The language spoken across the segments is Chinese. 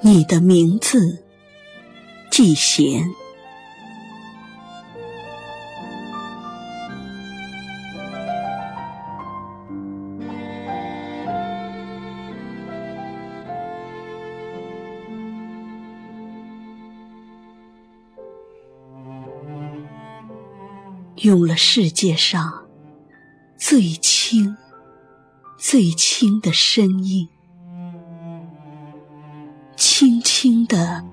你的名字，季贤。用了世界上最轻、最轻的声音，轻的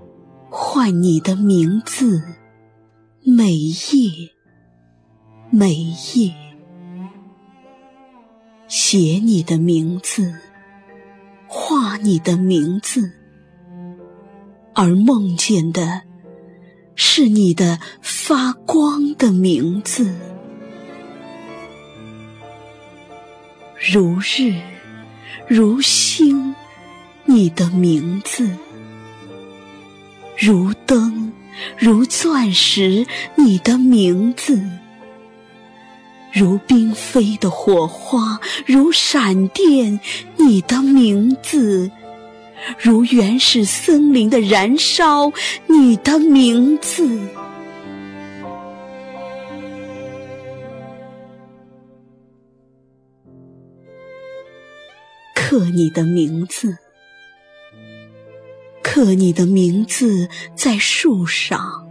唤你的名字，每夜每夜写你的名字，画你的名字，而梦见的。是你的发光的名字，如日如星，你的名字；如灯如钻石，你的名字；如冰飞的火花，如闪电，你的名字。如原始森林的燃烧，你的名字，刻你的名字，刻你的名字在树上，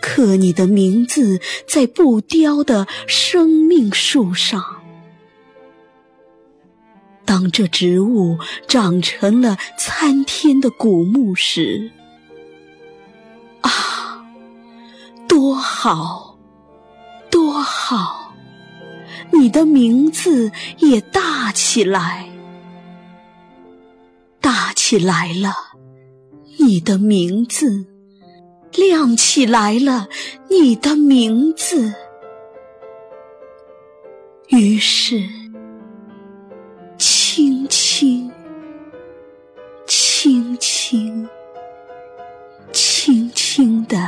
刻你的名字在不凋的生命树上。当这植物长成了参天的古木时，啊，多好，多好！你的名字也大起来，大起来了，你的名字亮起来了，你的名字，于是。轻，轻轻，轻轻地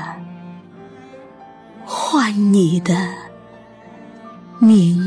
唤你的名。